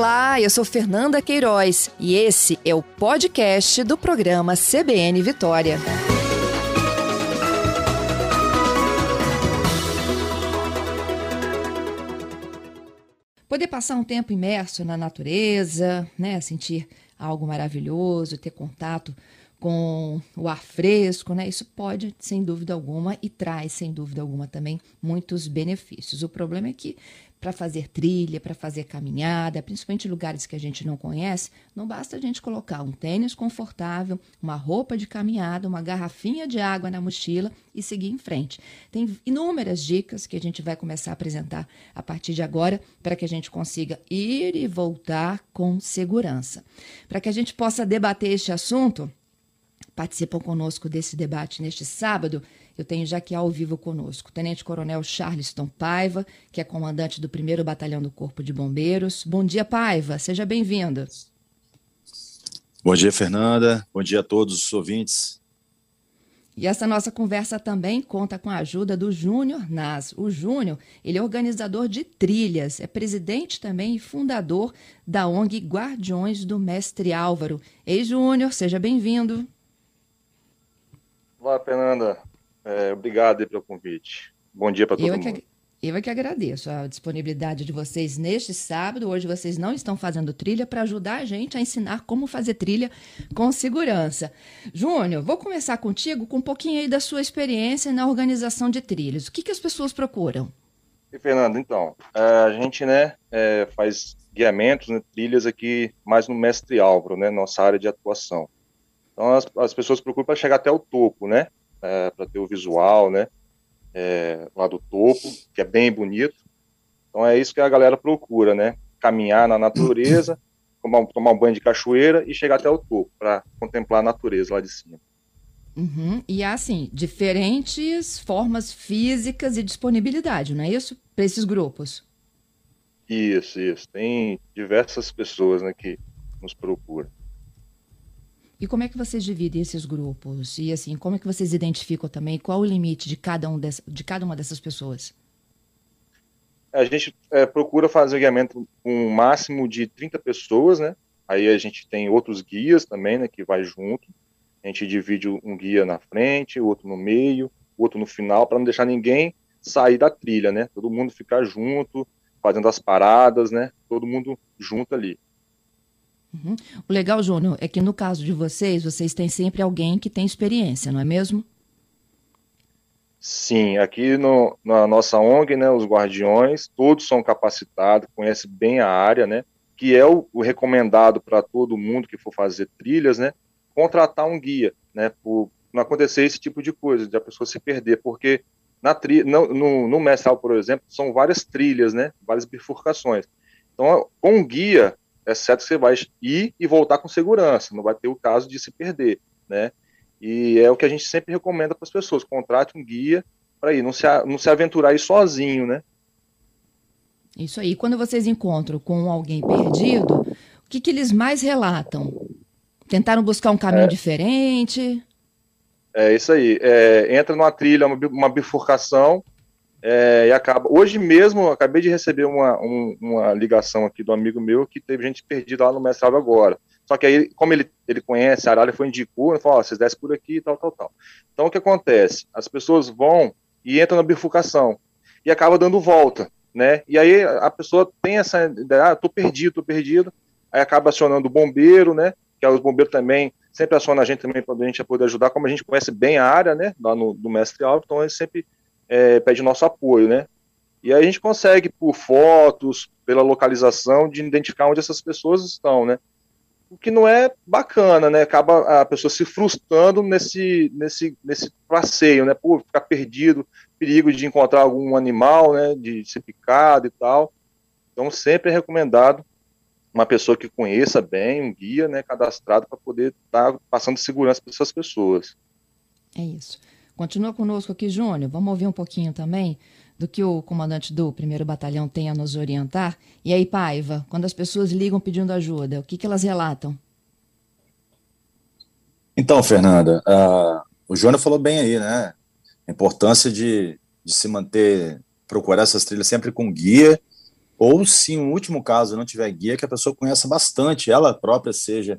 Olá, eu sou Fernanda Queiroz e esse é o podcast do programa CBN Vitória. Poder passar um tempo imerso na natureza, né, sentir algo maravilhoso, ter contato com o ar fresco, né? Isso pode, sem dúvida alguma, e traz, sem dúvida alguma, também muitos benefícios. O problema é que para fazer trilha, para fazer caminhada, principalmente lugares que a gente não conhece, não basta a gente colocar um tênis confortável, uma roupa de caminhada, uma garrafinha de água na mochila e seguir em frente. Tem inúmeras dicas que a gente vai começar a apresentar a partir de agora para que a gente consiga ir e voltar com segurança. Para que a gente possa debater este assunto, participam conosco desse debate neste sábado eu tenho já aqui ao vivo conosco Tenente Coronel Charleston Paiva, que é comandante do 1 Batalhão do Corpo de Bombeiros. Bom dia, Paiva. Seja bem-vindo. Bom dia, Fernanda. Bom dia a todos os ouvintes. E essa nossa conversa também conta com a ajuda do Júnior Nas. O Júnior, ele é organizador de trilhas, é presidente também e fundador da ONG Guardiões do Mestre Álvaro. Ei, Júnior, seja bem-vindo. Olá, Fernanda. É, obrigado pelo convite. Bom dia para todo eu mundo. Que, eu é que agradeço a disponibilidade de vocês neste sábado. Hoje vocês não estão fazendo trilha para ajudar a gente a ensinar como fazer trilha com segurança. Júnior, vou começar contigo com um pouquinho aí da sua experiência na organização de trilhas. O que, que as pessoas procuram? E, Fernando, então, é, a gente né, é, faz guiamentos, né, trilhas aqui mais no Mestre Álvaro, né, nossa área de atuação. Então, as, as pessoas procuram para chegar até o topo, né? É, para ter o visual, né? É, lá do topo, que é bem bonito. Então é isso que a galera procura, né? Caminhar na natureza, tomar, tomar um banho de cachoeira e chegar até o topo para contemplar a natureza lá de cima. Uhum. E há, assim, diferentes formas físicas e disponibilidade, não é isso? Para esses grupos. Isso, isso. Tem diversas pessoas né, que nos procuram. E como é que vocês dividem esses grupos? E assim, como é que vocês identificam também qual o limite de cada, um de cada uma dessas pessoas? A gente é, procura fazer o guiamento com um máximo de 30 pessoas, né? Aí a gente tem outros guias também, né, que vai junto. A gente divide um guia na frente, outro no meio, outro no final, para não deixar ninguém sair da trilha, né? Todo mundo ficar junto, fazendo as paradas, né? Todo mundo junto ali. Uhum. O legal, Júnior, é que no caso de vocês, vocês têm sempre alguém que tem experiência, não é mesmo? Sim, aqui no, na nossa ONG, né, os guardiões, todos são capacitados, conhecem bem a área, né, que é o, o recomendado para todo mundo que for fazer trilhas, né, contratar um guia, né, por não acontecer esse tipo de coisa, de a pessoa se perder, porque na tri, no, no, no mestral, por exemplo, são várias trilhas, né, várias bifurcações. Então, com um guia, é certo que você vai ir e voltar com segurança, não vai ter o caso de se perder, né? E é o que a gente sempre recomenda para as pessoas, contrate um guia para ir, não se, não se aventurar aí sozinho, né? Isso aí. Quando vocês encontram com alguém perdido, o que, que eles mais relatam? Tentaram buscar um caminho é, diferente? É isso aí. É, entra numa trilha, uma, uma bifurcação, é, e acaba. Hoje mesmo, acabei de receber uma, um, uma ligação aqui do amigo meu que teve gente perdida lá no mestrado agora. Só que aí, como ele, ele conhece a área, ele foi indicou, ele falou: oh, vocês descem por aqui e tal, tal, tal. Então, o que acontece? As pessoas vão e entram na bifurcação e acaba dando volta, né? E aí a pessoa tem essa ideia: ah, tô perdido, tô perdido. Aí acaba acionando o bombeiro, né? Que os bombeiros também sempre acionam a gente também para a gente poder ajudar, como a gente conhece bem a área, né? Lá no, no Mestre Alto, então eles sempre é, pede nosso apoio, né? E aí a gente consegue, por fotos, pela localização, de identificar onde essas pessoas estão, né? O que não é bacana, né? Acaba a pessoa se frustrando nesse, nesse, nesse passeio, né? Por ficar perdido, perigo de encontrar algum animal, né? De ser picado e tal. Então, sempre é recomendado uma pessoa que conheça bem, um guia, né? Cadastrado para poder estar tá passando segurança para essas pessoas. É isso. Continua conosco aqui, Júnior. Vamos ouvir um pouquinho também do que o comandante do primeiro batalhão tem a nos orientar. E aí, Paiva, quando as pessoas ligam pedindo ajuda, o que, que elas relatam? Então, Fernanda, uh, o Júnior falou bem aí, né? A importância de, de se manter, procurar essas trilhas sempre com guia, ou se no último caso não tiver guia, que a pessoa conheça bastante, ela própria seja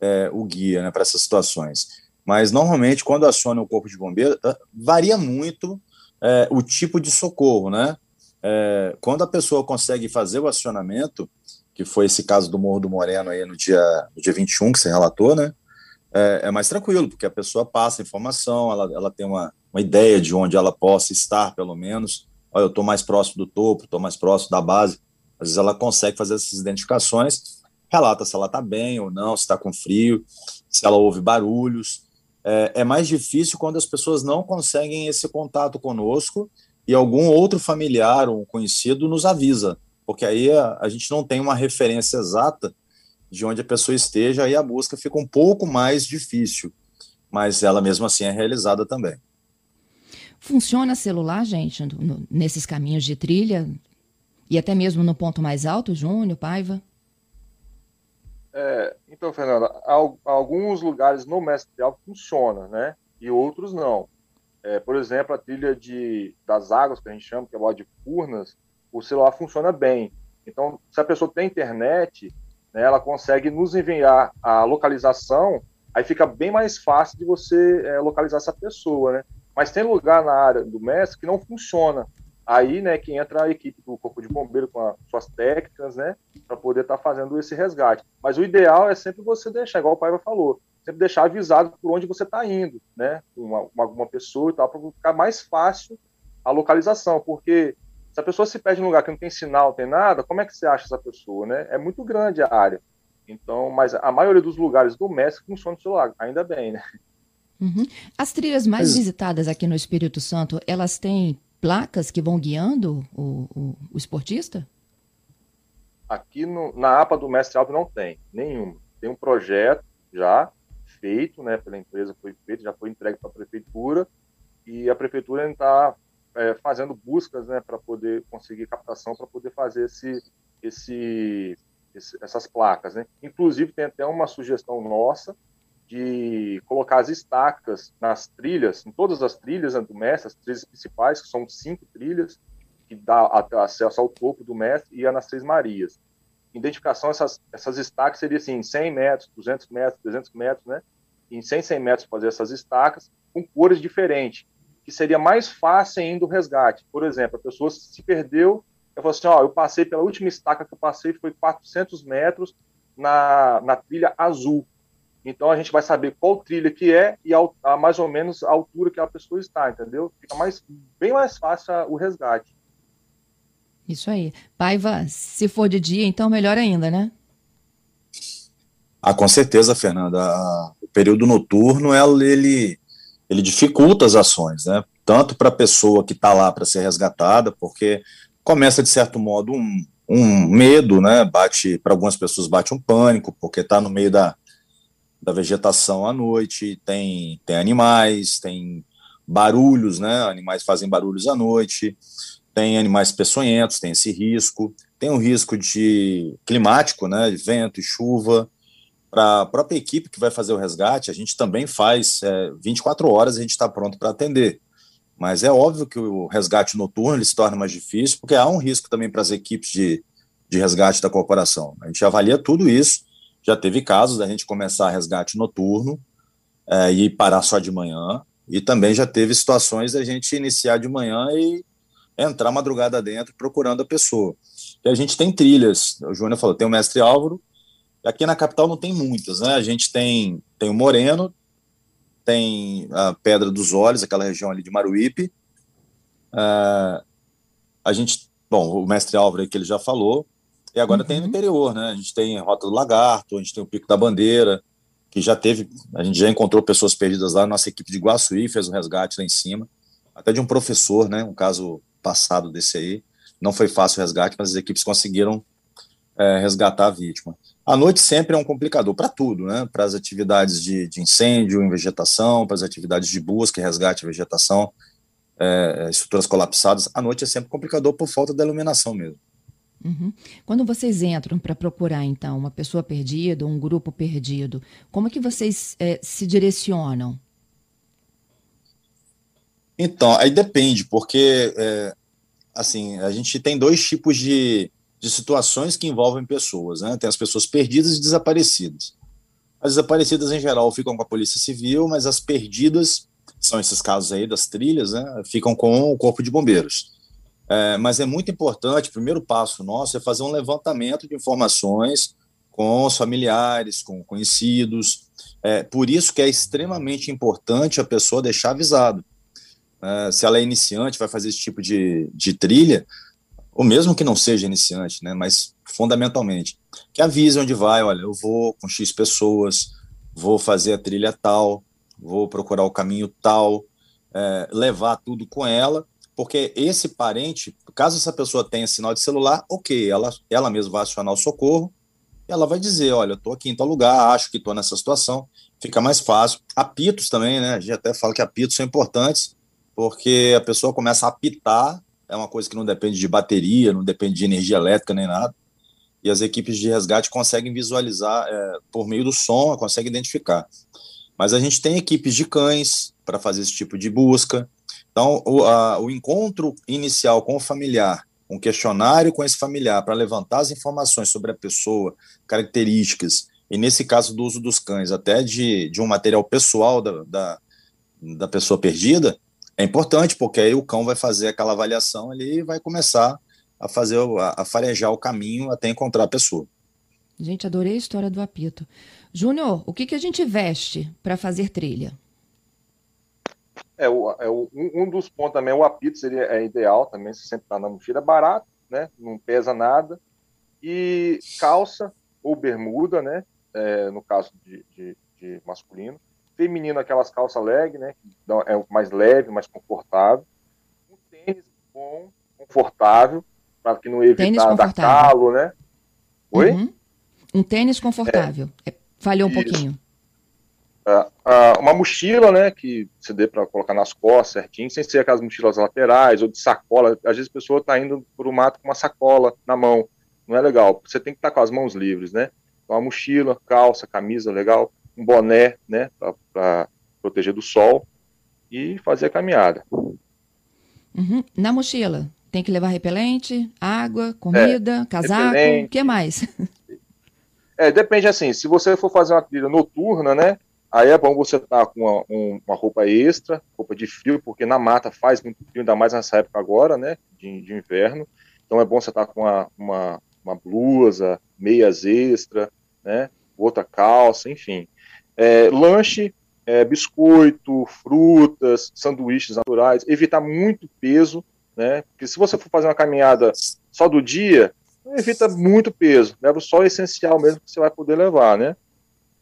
é, o guia né, para essas situações. Mas normalmente, quando aciona o corpo de bombeiro, ah, varia muito é, o tipo de socorro, né? É, quando a pessoa consegue fazer o acionamento, que foi esse caso do Morro do Moreno aí no dia, no dia 21 que você relatou, né? É, é mais tranquilo, porque a pessoa passa informação, ela, ela tem uma, uma ideia de onde ela possa estar, pelo menos. Olha, eu estou mais próximo do topo, estou mais próximo da base. Às vezes ela consegue fazer essas identificações, relata se ela está bem ou não, se está com frio, se ela ouve barulhos. É, é mais difícil quando as pessoas não conseguem esse contato conosco e algum outro familiar ou conhecido nos avisa, porque aí a, a gente não tem uma referência exata de onde a pessoa esteja, aí a busca fica um pouco mais difícil, mas ela mesmo assim é realizada também. Funciona celular, gente, no, nesses caminhos de trilha? E até mesmo no ponto mais alto, Júnior, Paiva? É, então, Fernanda, alguns lugares no mestre alto funciona, né? E outros não. É, por exemplo, a trilha de, das águas, que a gente chama, que é o de Furnas, o celular funciona bem. Então, se a pessoa tem internet, né, ela consegue nos enviar a localização, aí fica bem mais fácil de você é, localizar essa pessoa, né? Mas tem lugar na área do mestre que não funciona. Aí, né, que entra a equipe do Corpo de Bombeiro com as suas técnicas, né, para poder estar tá fazendo esse resgate. Mas o ideal é sempre você deixar, igual o Paiva falou, sempre deixar avisado por onde você está indo, né, uma, uma, uma pessoa e tal, para ficar mais fácil a localização, porque se a pessoa se perde em um lugar que não tem sinal, não tem nada, como é que você acha essa pessoa, né? É muito grande a área. Então, mas a maioria dos lugares do México funciona no celular, ainda bem, né? Uhum. As trilhas mais mas... visitadas aqui no Espírito Santo, elas têm placas que vão guiando o, o, o esportista? Aqui no, na APA do Mestre Alto não tem, nenhum. Tem um projeto já feito, né, pela empresa, foi feito, já foi entregue para a prefeitura, e a prefeitura está é, fazendo buscas né, para poder conseguir captação, para poder fazer esse, esse, esse, essas placas. Né? Inclusive, tem até uma sugestão nossa de colocar as estacas nas trilhas, em todas as trilhas né, do mestre, as trilhas principais, que são cinco trilhas, que dá acesso ao topo do mestre, e a nas Três Marias. Identificação, essas, essas estacas seria assim, 100 metros, 200 metros, 300 metros, né? Em 100, 100 metros fazer essas estacas, com cores diferentes que seria mais fácil ainda o resgate. Por exemplo, a pessoa se perdeu, eu falo assim, ó, eu passei pela última estaca que eu passei, foi 400 metros na, na trilha azul. Então a gente vai saber qual trilha que é e a, a, mais ou menos a altura que a pessoa está, entendeu? Fica mais, bem mais fácil o resgate. Isso aí. Paiva, se for de dia, então melhor ainda, né? Ah, com certeza, Fernanda. O período noturno, ele, ele dificulta as ações, né? Tanto para a pessoa que está lá para ser resgatada, porque começa de certo modo um, um medo, né? Bate para algumas pessoas bate um pânico, porque está no meio da, da vegetação à noite, tem tem animais, tem barulhos, né? Animais fazem barulhos à noite, tem animais peçonhentos, tem esse risco, tem o risco de climático, né? De vento e chuva para a própria equipe que vai fazer o resgate, a gente também faz é, 24 horas, a gente está pronto para atender. Mas é óbvio que o resgate noturno se torna mais difícil, porque há um risco também para as equipes de, de resgate da corporação. A gente avalia tudo isso. Já teve casos da gente começar resgate noturno é, e parar só de manhã. E também já teve situações da gente iniciar de manhã e entrar madrugada dentro procurando a pessoa. E a gente tem trilhas. O Júnior falou, tem o mestre Álvaro, Aqui na capital não tem muitas, né? A gente tem, tem o Moreno, tem a Pedra dos Olhos, aquela região ali de Maruípe. Uh, a gente, bom, o mestre Álvaro que ele já falou, e agora uhum. tem no uhum. interior, né? A gente tem a Rota do Lagarto, a gente tem o Pico da Bandeira, que já teve, a gente já encontrou pessoas perdidas lá, nossa equipe de Guaçuí fez um resgate lá em cima, até de um professor, né? Um caso passado desse aí. Não foi fácil o resgate, mas as equipes conseguiram é, resgatar a vítima. A noite sempre é um complicador para tudo, né? Para as atividades de, de, incêndio em vegetação, para as atividades de busca e resgate em vegetação, é, estruturas colapsadas. A noite é sempre complicador por falta da iluminação mesmo. Uhum. Quando vocês entram para procurar, então, uma pessoa perdida, um grupo perdido, como é que vocês é, se direcionam? Então, aí depende, porque, é, assim, a gente tem dois tipos de, de situações que envolvem pessoas, né? Tem as pessoas perdidas e desaparecidas. As desaparecidas, em geral, ficam com a Polícia Civil, mas as perdidas, são esses casos aí das trilhas, né? Ficam com o Corpo de Bombeiros. É, mas é muito importante, o primeiro passo nosso é fazer um levantamento de informações com os familiares, com conhecidos. É, por isso que é extremamente importante a pessoa deixar avisado. É, se ela é iniciante, vai fazer esse tipo de, de trilha, ou mesmo que não seja iniciante, né, mas fundamentalmente, que avise onde vai, olha, eu vou com X pessoas, vou fazer a trilha tal, vou procurar o caminho tal, é, levar tudo com ela, porque esse parente, caso essa pessoa tenha sinal de celular, ok, ela, ela mesma vai acionar o socorro, ela vai dizer, olha, estou aqui em tal lugar, acho que estou nessa situação, fica mais fácil. Apitos também, né, a gente até fala que apitos são importantes, porque a pessoa começa a apitar é uma coisa que não depende de bateria, não depende de energia elétrica nem nada. E as equipes de resgate conseguem visualizar é, por meio do som, conseguem identificar. Mas a gente tem equipes de cães para fazer esse tipo de busca. Então, o, a, o encontro inicial com o familiar, um questionário com esse familiar para levantar as informações sobre a pessoa, características, e nesse caso do uso dos cães, até de, de um material pessoal da, da, da pessoa perdida, é importante, porque aí o cão vai fazer aquela avaliação ali e vai começar a fazer, a, a farejar o caminho até encontrar a pessoa. Gente, adorei a história do apito. Júnior, o que, que a gente veste para fazer trilha? É, o, é o, um, um, dos pontos também, o apito seria é ideal também, se sempre está na mochila, é barato, né? Não pesa nada. E calça ou bermuda, né? É, no caso de, de, de masculino feminino aquelas calças leg, né? É mais leve, mais confortável. Um tênis bom, confortável, para que não evitar dar calo, né? Oi? Uhum. Um tênis confortável. É. Falhou um Isso. pouquinho. Uma mochila, né, que você dê para colocar nas costas certinho, sem ser aquelas mochilas laterais ou de sacola. Às vezes a pessoa está indo para o mato com uma sacola na mão. Não é legal. Você tem que estar tá com as mãos livres, né? Então, uma mochila, calça, camisa, legal um boné, né, para proteger do sol e fazer a caminhada. Uhum. Na mochila, tem que levar repelente, água, comida, é, casaco, o que mais? É, depende assim, se você for fazer uma trilha noturna, né, aí é bom você estar tá com uma, um, uma, roupa extra, roupa de frio, porque na mata faz muito frio, ainda mais nessa época agora, né, de, de inverno, então é bom você estar tá com uma, uma, uma blusa, meias extra, né, outra calça, enfim. É, lanche, é, biscoito, frutas, sanduíches naturais, evitar muito peso, né? Porque se você for fazer uma caminhada só do dia, evita muito peso, leva só o essencial mesmo que você vai poder levar, né?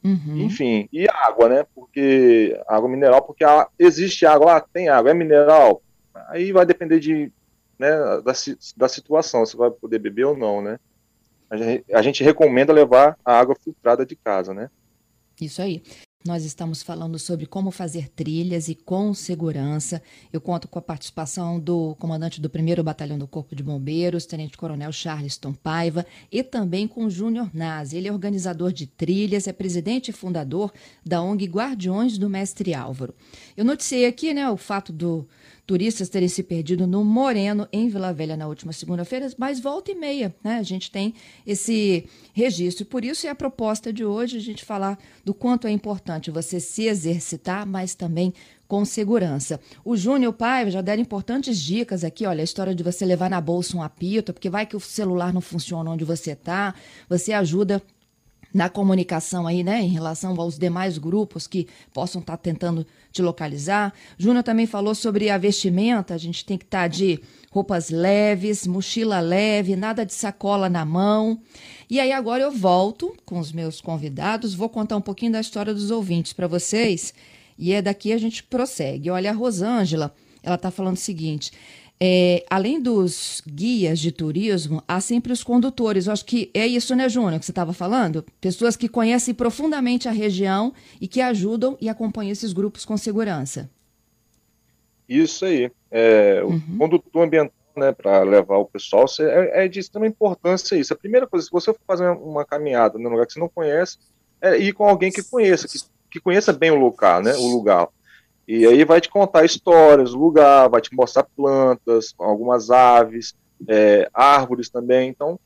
Uhum. Enfim, e água, né? Porque água mineral, porque a, existe água, ah, tem água, é mineral. Aí vai depender de, né, da, da situação, se vai poder beber ou não, né? A gente, a gente recomenda levar a água filtrada de casa, né? Isso aí. Nós estamos falando sobre como fazer trilhas e com segurança. Eu conto com a participação do comandante do 1 Batalhão do Corpo de Bombeiros, Tenente Coronel Charleston Paiva, e também com Júnior Nazi. Ele é organizador de trilhas, é presidente e fundador da ONG Guardiões do Mestre Álvaro. Eu noticiei aqui né, o fato do turistas terem se perdido no Moreno, em Vila Velha, na última segunda-feira, mas volta e meia, né? A gente tem esse registro. Por isso é a proposta de hoje a gente falar do quanto é importante você se exercitar, mas também com segurança. O Júnior Pai já deram importantes dicas aqui, olha, a história de você levar na bolsa um apito, porque vai que o celular não funciona onde você está, você ajuda na comunicação aí, né, em relação aos demais grupos que possam estar tá tentando te localizar. Júnior também falou sobre a vestimenta, a gente tem que estar tá de roupas leves, mochila leve, nada de sacola na mão. E aí agora eu volto com os meus convidados, vou contar um pouquinho da história dos ouvintes para vocês, e é daqui a gente prossegue. Olha, a Rosângela, ela está falando o seguinte: é, além dos guias de turismo, há sempre os condutores. Eu acho que é isso, né, Júnior, que você estava falando? Pessoas que conhecem profundamente a região e que ajudam e acompanham esses grupos com segurança. Isso aí. É, o uhum. condutor ambiental, né, para levar o pessoal, é, é de extrema importância isso. A primeira coisa, se você for fazer uma caminhada num lugar que você não conhece, é ir com alguém que conheça, que, que conheça bem o lugar, né, o lugar. E aí vai te contar histórias lugar, vai te mostrar plantas, algumas aves, é, árvores também. Então,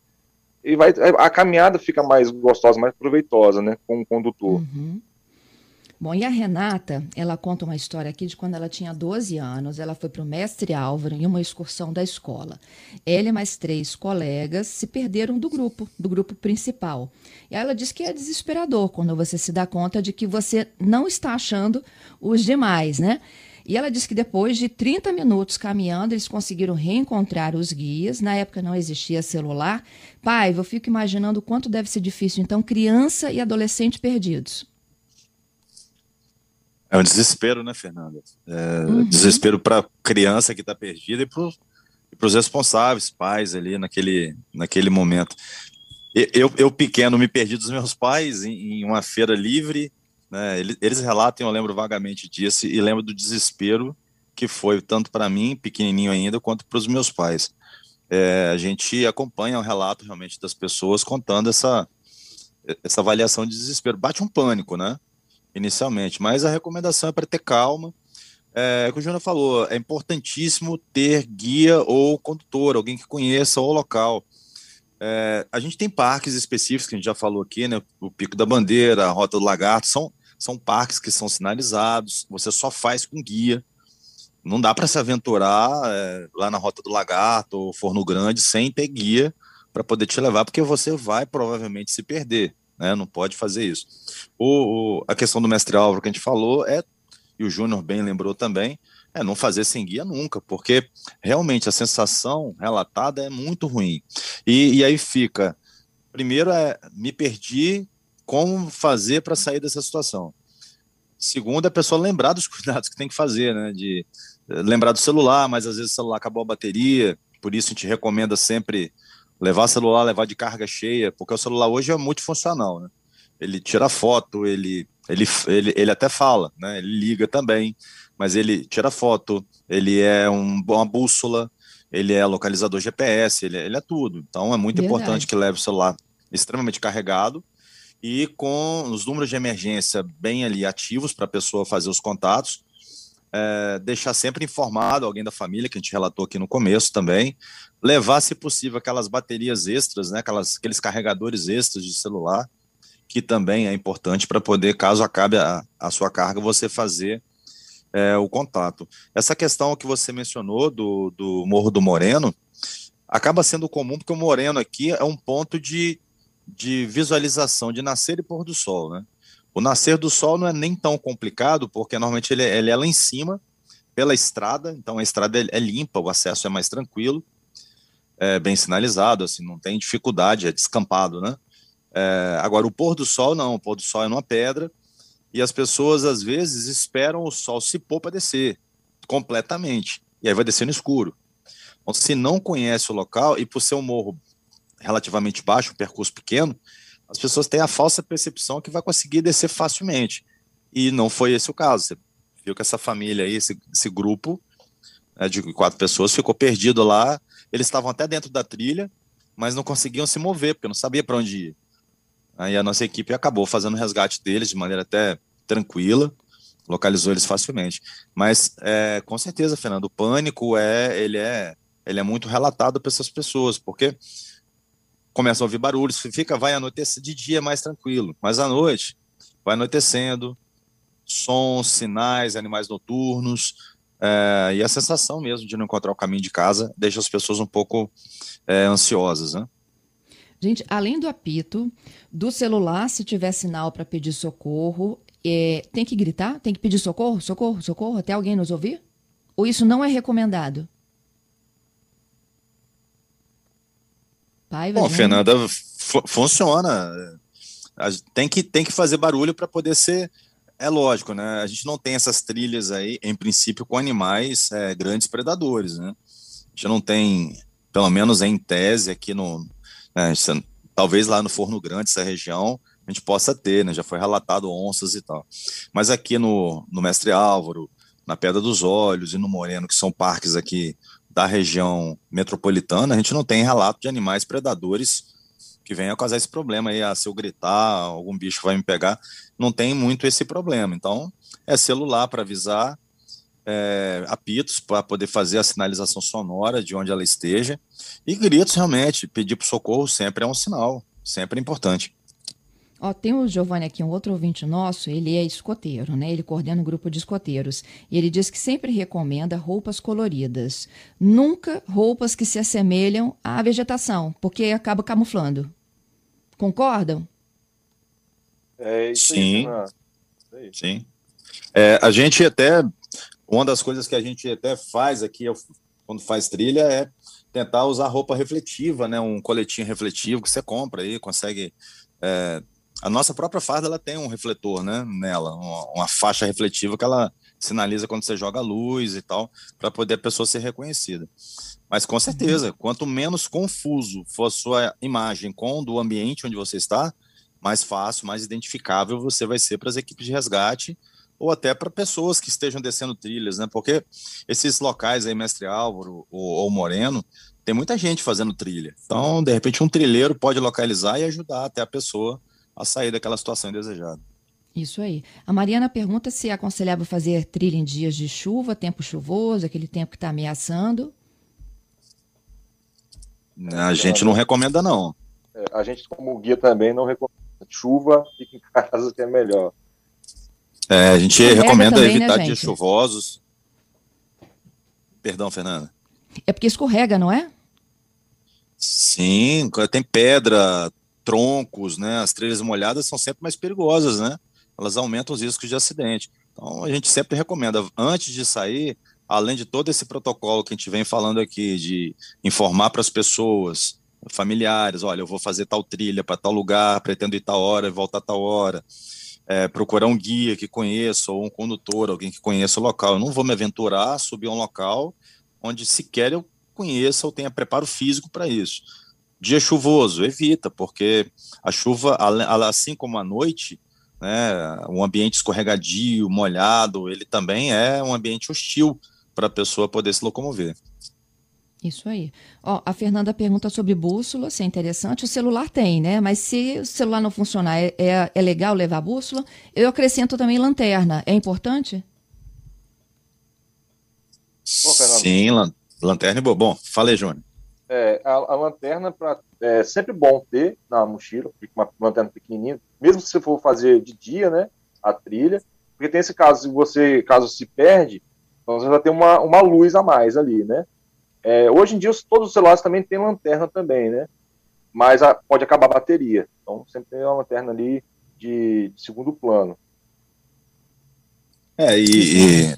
e vai, a caminhada fica mais gostosa, mais proveitosa, né, com o condutor. Uhum. Bom, e a Renata, ela conta uma história aqui de quando ela tinha 12 anos. Ela foi para o mestre Álvaro em uma excursão da escola. Ela e mais três colegas se perderam do grupo, do grupo principal. E ela diz que é desesperador quando você se dá conta de que você não está achando os demais, né? E ela disse que depois de 30 minutos caminhando, eles conseguiram reencontrar os guias. Na época não existia celular. Pai, eu fico imaginando o quanto deve ser difícil, então, criança e adolescente perdidos. É um desespero, né, Fernanda? É, uhum. Desespero para criança que está perdida e para os responsáveis, pais ali naquele, naquele momento. Eu, eu, pequeno, me perdi dos meus pais em, em uma feira livre. Né, eles, eles relatam, eu lembro vagamente disso, e lembro do desespero que foi tanto para mim, pequenininho ainda, quanto para os meus pais. É, a gente acompanha o relato realmente das pessoas contando essa, essa avaliação de desespero. Bate um pânico, né? Inicialmente, mas a recomendação é para ter calma. É, como o Júnior falou, é importantíssimo ter guia ou condutor, alguém que conheça o local. É, a gente tem parques específicos, que a gente já falou aqui, né? O Pico da Bandeira, a Rota do Lagarto, são, são parques que são sinalizados, você só faz com guia. Não dá para se aventurar é, lá na Rota do Lagarto ou Forno Grande sem ter guia para poder te levar, porque você vai provavelmente se perder né? Não pode fazer isso. O, o, a questão do mestre Álvaro que a gente falou é, e o Júnior bem lembrou também, é não fazer sem guia nunca, porque realmente a sensação relatada é muito ruim. E, e aí fica, primeiro é, me perdi, como fazer para sair dessa situação? Segundo, é a pessoa lembrar dos cuidados que tem que fazer, né? De lembrar do celular, mas às vezes o celular acabou a bateria, por isso a gente recomenda sempre levar celular, levar de carga cheia, porque o celular hoje é multifuncional, né? Ele tira foto, ele, ele, ele, ele até fala, né? Ele liga também, mas ele tira foto, ele é um, uma bússola, ele é localizador GPS, ele, é, ele é tudo. Então é muito Verdade. importante que leve o celular extremamente carregado e com os números de emergência bem ali ativos para a pessoa fazer os contatos, é, deixar sempre informado alguém da família, que a gente relatou aqui no começo também, levar, se possível, aquelas baterias extras, né, aquelas, aqueles carregadores extras de celular, que também é importante para poder, caso acabe a, a sua carga, você fazer é, o contato. Essa questão que você mencionou do, do Morro do Moreno acaba sendo comum, porque o Moreno aqui é um ponto de, de visualização de nascer e pôr do sol, né? O nascer do sol não é nem tão complicado, porque normalmente ele, é, ele é lá em cima, pela estrada, então a estrada é, é limpa, o acesso é mais tranquilo, é bem sinalizado, assim, não tem dificuldade, é descampado, né? É, agora, o pôr do sol não, o pôr do sol é numa pedra, e as pessoas às vezes esperam o sol se pôr para descer completamente, e aí vai descer no escuro. Então, se não conhece o local, e por ser um morro relativamente baixo, um percurso pequeno, as pessoas têm a falsa percepção que vai conseguir descer facilmente. E não foi esse o caso. Você viu que essa família aí, esse, esse grupo né, de quatro pessoas, ficou perdido lá. Eles estavam até dentro da trilha, mas não conseguiam se mover, porque não sabia para onde ir. Aí a nossa equipe acabou fazendo o resgate deles de maneira até tranquila, localizou eles facilmente. Mas é, com certeza, Fernando, o pânico é ele é ele é muito relatado para essas pessoas, porque começa a ouvir barulhos, fica, vai anoitecer, de dia é mais tranquilo, mas à noite vai anoitecendo, sons, sinais, animais noturnos, é, e a sensação mesmo de não encontrar o caminho de casa deixa as pessoas um pouco é, ansiosas, né? Gente, além do apito, do celular, se tiver sinal para pedir socorro, é, tem que gritar? Tem que pedir socorro, socorro, socorro, até alguém nos ouvir? Ou isso não é recomendado? Pai, Bom, Fernanda, funciona. Tem que, tem que fazer barulho para poder ser. É lógico, né? A gente não tem essas trilhas aí, em princípio, com animais é, grandes predadores, né? A gente não tem, pelo menos em tese, aqui no. Né, talvez lá no Forno Grande, essa região, a gente possa ter, né? Já foi relatado onças e tal. Mas aqui no, no Mestre Álvaro, na Pedra dos Olhos e no Moreno, que são parques aqui da região metropolitana, a gente não tem relato de animais predadores que venham causar esse problema aí, ah, se eu gritar, algum bicho vai me pegar, não tem muito esse problema. Então, é celular para avisar é, apitos para poder fazer a sinalização sonora de onde ela esteja. E gritos, realmente, pedir para socorro sempre é um sinal, sempre é importante. Ó, tem o Giovanni aqui, um outro ouvinte nosso, ele é escoteiro, né? Ele coordena um grupo de escoteiros. E ele diz que sempre recomenda roupas coloridas. Nunca roupas que se assemelham à vegetação, porque acaba camuflando. Concordam? É isso Sim. Aí, Sim. É, a gente até. Uma das coisas que a gente até faz aqui, quando faz trilha, é tentar usar roupa refletiva, né? Um coletinho refletivo que você compra aí, consegue. É, a nossa própria farda ela tem um refletor, né, nela, uma, uma, faixa refletiva que ela sinaliza quando você joga luz e tal, para poder a pessoa ser reconhecida. Mas com certeza, uhum. quanto menos confuso for a sua imagem com o do ambiente onde você está, mais fácil, mais identificável você vai ser para as equipes de resgate ou até para pessoas que estejam descendo trilhas, né? Porque esses locais aí, Mestre Álvaro ou, ou Moreno, tem muita gente fazendo trilha. Então, de repente, um trilheiro pode localizar e ajudar até a pessoa a sair daquela situação indesejada. Isso aí. A Mariana pergunta se é aconselhável fazer trilha em dias de chuva, tempo chuvoso, aquele tempo que está ameaçando. A gente não recomenda, não. É, a gente, como guia, também não recomenda. Chuva, fica em casa que é melhor. É, a gente recomenda também, né, evitar né, dias chuvosos. Perdão, Fernanda. É porque escorrega, não é? Sim, tem pedra, troncos, né? As trilhas molhadas são sempre mais perigosas, né? Elas aumentam os riscos de acidente. Então a gente sempre recomenda, antes de sair, além de todo esse protocolo que a gente vem falando aqui, de informar para as pessoas, familiares, olha, eu vou fazer tal trilha para tal lugar, pretendo ir tal hora e voltar tal hora. É, procurar um guia que conheça, ou um condutor, alguém que conheça o local. Eu não vou me aventurar a subir a um local onde sequer eu conheça ou tenha preparo físico para isso. Dia chuvoso, evita, porque a chuva, assim como a noite, né, um ambiente escorregadio, molhado, ele também é um ambiente hostil para a pessoa poder se locomover. Isso aí. Ó, a Fernanda pergunta sobre bússola, se é interessante. O celular tem, né? Mas se o celular não funcionar, é, é, é legal levar a bússola? Eu acrescento também lanterna. É importante? Sim, lanterna é bom. Bom, falei, Júnior. É, a, a, lanterna pra, é sempre bom ter na mochila, uma lanterna pequenininha, mesmo se for fazer de dia, né, a trilha, porque tem esse caso, se você, caso se perde, então você vai ter uma, uma luz a mais ali, né. É, hoje em dia, todos os celulares também têm lanterna também, né, mas a, pode acabar a bateria, então sempre tem uma lanterna ali de, de segundo plano. É, e, e,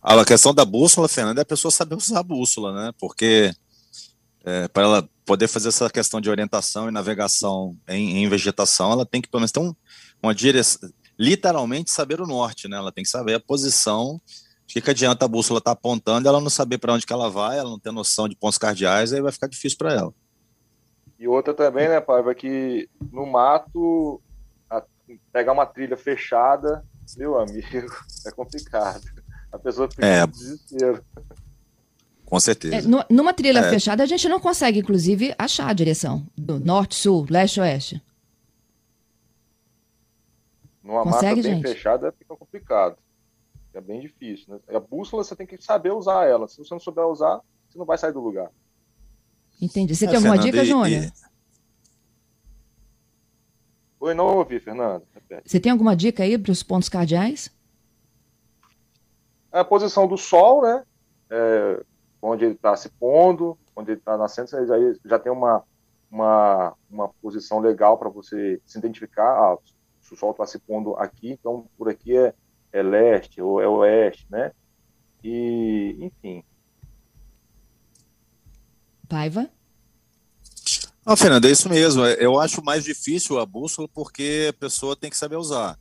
a questão da bússola, Fernanda, é a pessoa saber usar a bússola, né, porque é, para ela poder fazer essa questão de orientação e navegação em, em vegetação, ela tem que pelo menos ter um, uma direção, literalmente saber o norte, né? Ela tem que saber a posição. O que, que adianta a bússola estar tá apontando, ela não saber para onde que ela vai, ela não ter noção de pontos cardeais, aí vai ficar difícil para ela. E outra também, né, Paiva, que no mato, a, pegar uma trilha fechada, meu amigo, é complicado. A pessoa fica é. desespero. Com certeza. É, numa trilha é. fechada, a gente não consegue, inclusive, achar a direção do norte, sul, leste, oeste. Numa consegue, mata bem gente? fechada fica complicado. É bem difícil. Né? A bússola você tem que saber usar ela. Se você não souber usar, você não vai sair do lugar. Entendi. Você é, tem alguma Fernanda, dica, Júnior? E... Oi, não ouvi, Fernando. Você tem alguma dica aí para os pontos cardeais? A posição do sol, né? É, onde ele está se pondo, onde ele está nascendo, você já, já tem uma, uma, uma posição legal para você se identificar. Ah, se o Sol está se pondo aqui, então por aqui é, é leste ou é oeste, né? E, enfim. Paiva? Ah, Fernanda, é isso mesmo. Eu acho mais difícil a bússola porque a pessoa tem que saber usar.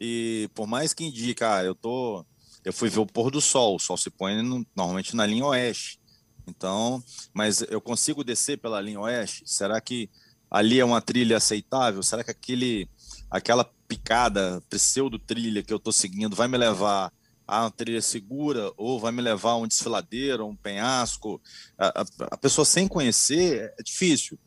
E por mais que indique, ah, eu tô eu fui ver o pôr do sol. O sol se põe no, normalmente na linha oeste. Então, mas eu consigo descer pela linha oeste? Será que ali é uma trilha aceitável? Será que aquele, aquela picada, pseudo trilha que eu estou seguindo vai me levar a uma trilha segura ou vai me levar a um desfiladeiro, um penhasco? A, a, a pessoa sem conhecer é difícil.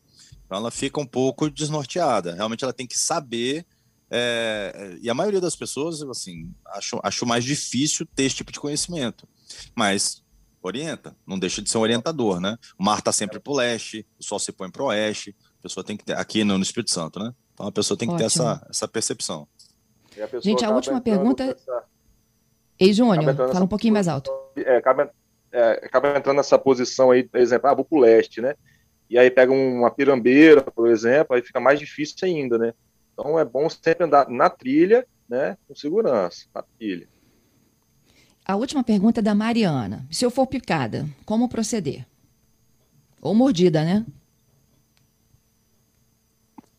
Então ela fica um pouco desnorteada. Realmente ela tem que saber É, e a maioria das pessoas, assim, acho, acho mais difícil ter esse tipo de conhecimento. Mas orienta, não deixa de ser um orientador, né? O mar está sempre para o leste, o sol se põe para o oeste, a pessoa tem que ter, aqui no, no Espírito Santo, né? Então a pessoa tem que Ótimo. ter essa, essa percepção. A Gente, a última pergunta. Essa... Ei, Júnior, fala um pouquinho mais alto. É, acaba, é, acaba entrando nessa posição aí, por exemplo, ah, vou para o leste, né? E aí pega uma pirambeira, por exemplo, aí fica mais difícil ainda, né? Então é bom sempre andar na trilha, né? Com segurança, na trilha. A última pergunta é da Mariana. Se eu for picada, como proceder? Ou mordida, né?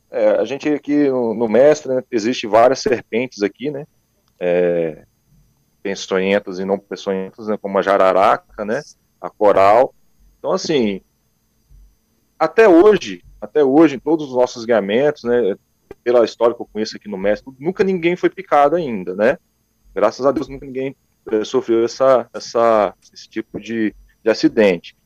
É, a gente aqui no, no mestre, né, existe várias serpentes aqui, né? É, peçonhentas e não peçonhentas, né, como a jararaca, né? A coral. Então, assim, até hoje, até hoje, em todos os nossos guiamentos, né? Pela história que eu conheço aqui no mestre, nunca ninguém foi picado ainda, né? Graças a Deus, nunca ninguém sofreu essa, essa, esse tipo de, de acidente.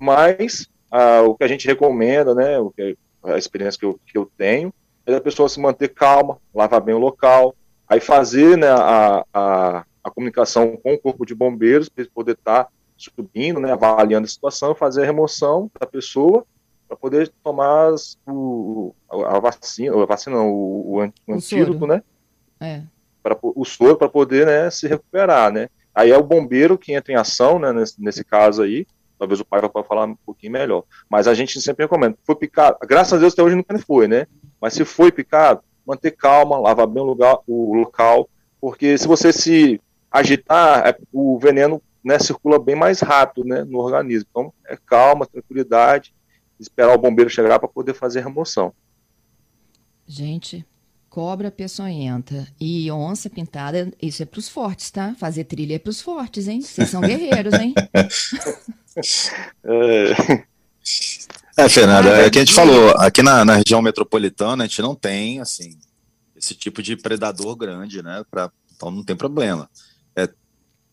Mas ah, o que a gente recomenda, né, o que, a experiência que eu, que eu tenho, é a pessoa se manter calma, lavar bem o local, aí fazer né, a, a, a comunicação com o corpo de bombeiros para poder estar tá subindo, né, avaliando a situação, fazer a remoção da pessoa para poder tomar o, a vacina, a vacina não, o, o, antídoto, né? É para o soro para poder né, se recuperar, né? Aí é o bombeiro que entra em ação, né, nesse, nesse caso aí. Talvez o pai vai falar um pouquinho melhor. Mas a gente sempre recomenda. Foi picado, graças a Deus até hoje nunca foi, né? Mas se foi picado, manter calma, lavar bem o, lugar, o local, porque se você se agitar, é, o veneno né, circula bem mais rápido né, no organismo. Então, é calma, tranquilidade, esperar o bombeiro chegar para poder fazer a remoção. Gente, Cobra peçonhenta e onça pintada, isso é para os fortes, tá? Fazer trilha é para os fortes, hein? Vocês são guerreiros, hein? é, Fernanda, é o que a gente falou, aqui na, na, região metropolitana a gente não tem, assim, esse tipo de predador grande, né? Pra, então não tem problema. É,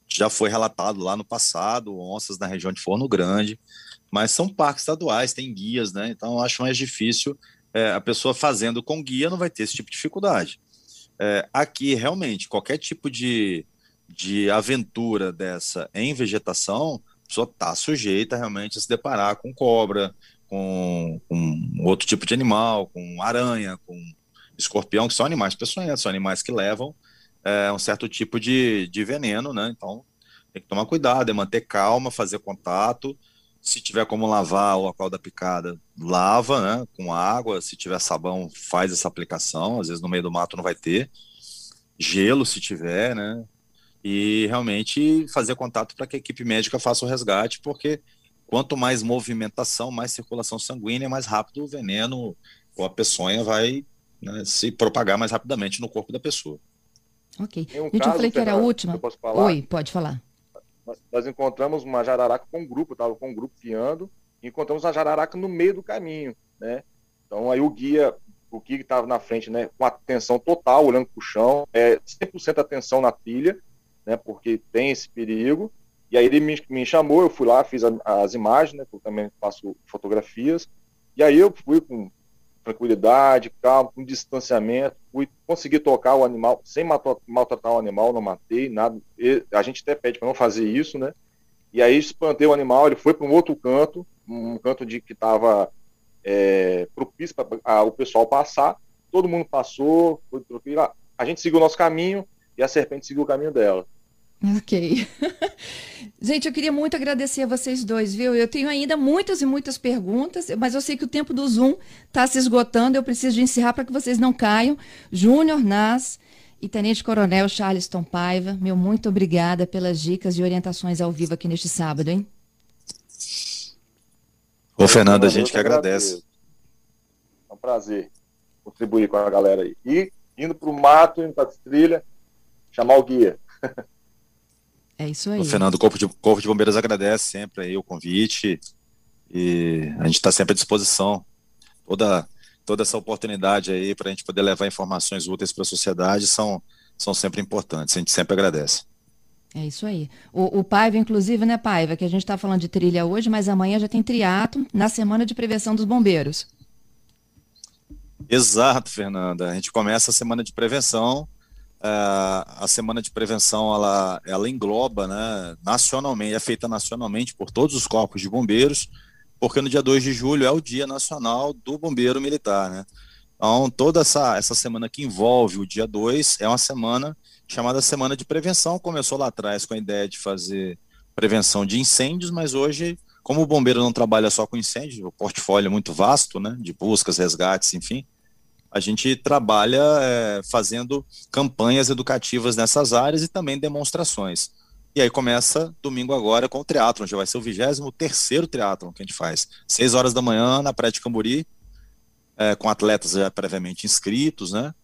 já foi relatado lá no passado, onças na região de Forno Grande, mas são parques estaduais, tem guias, né? Então acho mais difícil é, a pessoa fazendo com guia não vai ter esse tipo de dificuldade. É, aqui, realmente, qualquer tipo de, de aventura dessa em vegetação, a pessoa está sujeita realmente a se deparar com cobra, com, com, outro tipo de animal, com aranha, com escorpião, que são animais peçonhentos, são animais que levam é, um certo tipo de, de veneno, né? Então, tem que tomar cuidado, é manter calma, fazer contato, se tiver como lavar o local da picada, lava, né, com água. Se tiver sabão, faz essa aplicação. Às vezes no meio do mato não vai ter. Gelo, se tiver, né? E realmente fazer contato para que a equipe médica faça o resgate, porque quanto mais movimentação, mais circulação sanguínea, mais rápido o veneno ou a peçonha vai né, se propagar mais rapidamente no corpo da pessoa. Ok. Um Gente, caso, eu falei que era a última. Oi, pode falar nós encontramos uma jararaca com um grupo, estava com um grupo fiando, e encontramos uma jararaca no meio do caminho, né? Então aí o guia, o guia que estava na frente, né, com atenção total, olhando para o chão, é 100% atenção na trilha, né, porque tem esse perigo. E aí ele me, me chamou, eu fui lá, fiz a, as imagens, né, eu também faço fotografias, e aí eu fui com tranquilidade, calma, com distanciamento, fui conseguir tocar o animal sem maltratar o animal, não matei, nada. E a gente até pede para não fazer isso, né? E aí espantei o animal, ele foi para um outro canto, um canto de que estava é, propício para o pessoal passar. Todo mundo passou, foi tranquilo. A gente seguiu o nosso caminho e a serpente seguiu o caminho dela. Ok. Gente, eu queria muito agradecer a vocês dois, viu? Eu tenho ainda muitas e muitas perguntas, mas eu sei que o tempo do Zoom está se esgotando. Eu preciso de encerrar para que vocês não caiam. Júnior Nas e Tenente Coronel Charleston Paiva, meu muito obrigada pelas dicas e orientações ao vivo aqui neste sábado, hein? Ô, Fernando, a gente que agradece. É um prazer contribuir com a galera aí. E indo para o mato, indo para a trilha, chamar o guia. É isso aí. O Fernando, o Corpo de, Corpo de Bombeiros agradece sempre aí o convite e a gente está sempre à disposição. Toda, toda essa oportunidade aí para a gente poder levar informações úteis para a sociedade são, são sempre importantes. A gente sempre agradece. É isso aí. O, o Paiva, inclusive, né, Paiva, que a gente está falando de trilha hoje, mas amanhã já tem triato na Semana de Prevenção dos Bombeiros. Exato, Fernanda. A gente começa a semana de prevenção. Uh, a semana de prevenção ela, ela engloba né, nacionalmente, é feita nacionalmente por todos os corpos de bombeiros, porque no dia 2 de julho é o Dia Nacional do Bombeiro Militar. Né? Então, toda essa, essa semana que envolve o dia 2 é uma semana chamada Semana de Prevenção. Começou lá atrás com a ideia de fazer prevenção de incêndios, mas hoje, como o bombeiro não trabalha só com incêndios, o portfólio é muito vasto, né, de buscas, resgates, enfim, a gente trabalha é, fazendo campanhas educativas nessas áreas e também demonstrações. E aí começa domingo agora com o triatlon, já vai ser o 23 terceiro triatlon que a gente faz. Seis horas da manhã na Praia de Camburi, é, com atletas já previamente inscritos, né?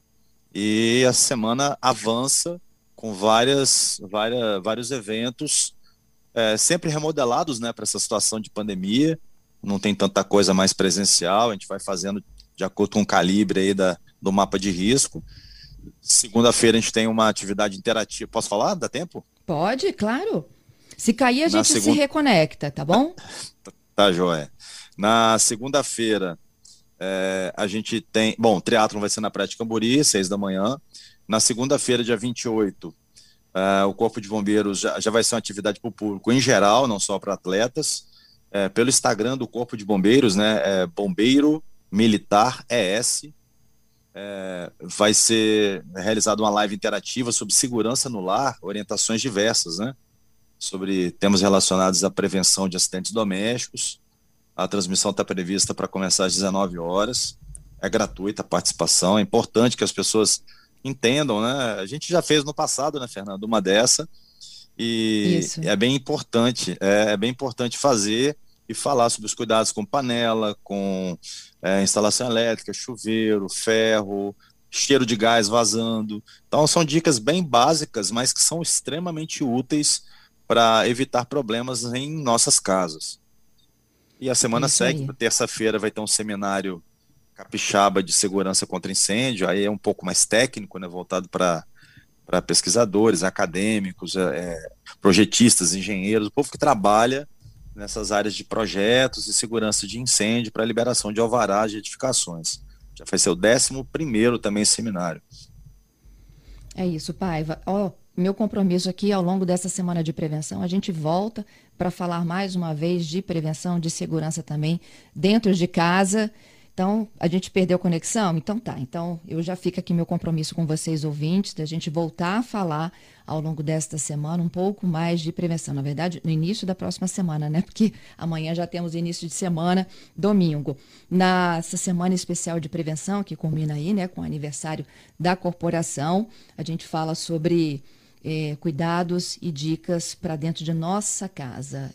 E a semana avança com várias, várias, vários eventos, é, sempre remodelados né, para essa situação de pandemia. Não tem tanta coisa mais presencial, a gente vai fazendo de acordo com o calibre aí da, do mapa de risco. Segunda-feira a gente tem uma atividade interativa. Posso falar? Dá tempo? Pode, claro. Se cair, a gente segunda... se reconecta, tá bom? tá, tá joia. Na segunda-feira, é, a gente tem. Bom, o teatro vai ser na Praia de Cambori, seis da manhã. Na segunda-feira, dia 28, é, o Corpo de Bombeiros já, já vai ser uma atividade para o público em geral, não só para atletas. É, pelo Instagram do Corpo de Bombeiros, né? É Bombeiro Militar ES. É, vai ser realizada uma live interativa sobre segurança no lar, orientações diversas, né? Sobre temas relacionados à prevenção de acidentes domésticos. A transmissão está prevista para começar às 19 horas. É gratuita a participação. É importante que as pessoas entendam, né? A gente já fez no passado, né, Fernando, uma dessa. E Isso. é bem importante, é, é, bem importante fazer e falar sobre os cuidados com panela, com é, instalação elétrica, chuveiro, ferro, cheiro de gás vazando. Então são dicas bem básicas, mas que são extremamente úteis para evitar problemas em nossas casas. E a semana Isso segue, terça-feira vai ter um seminário capixaba de segurança contra incêndio, aí é um pouco mais técnico, né, voltado para para pesquisadores, acadêmicos, é, é, projetistas, engenheiros, o povo que trabalha nessas áreas de projetos e segurança de incêndio para liberação de alvarás de edificações. Já vai ser o décimo primeiro também seminário. É isso, Paiva. Oh, meu compromisso aqui ao longo dessa semana de prevenção, a gente volta para falar mais uma vez de prevenção, de segurança também dentro de casa. Então, a gente perdeu conexão? Então tá. Então, eu já fico aqui meu compromisso com vocês, ouvintes, da gente voltar a falar ao longo desta semana um pouco mais de prevenção. Na verdade, no início da próxima semana, né? Porque amanhã já temos início de semana, domingo. Nessa semana especial de prevenção, que combina aí, né, com o aniversário da corporação, a gente fala sobre é, cuidados e dicas para dentro de nossa casa.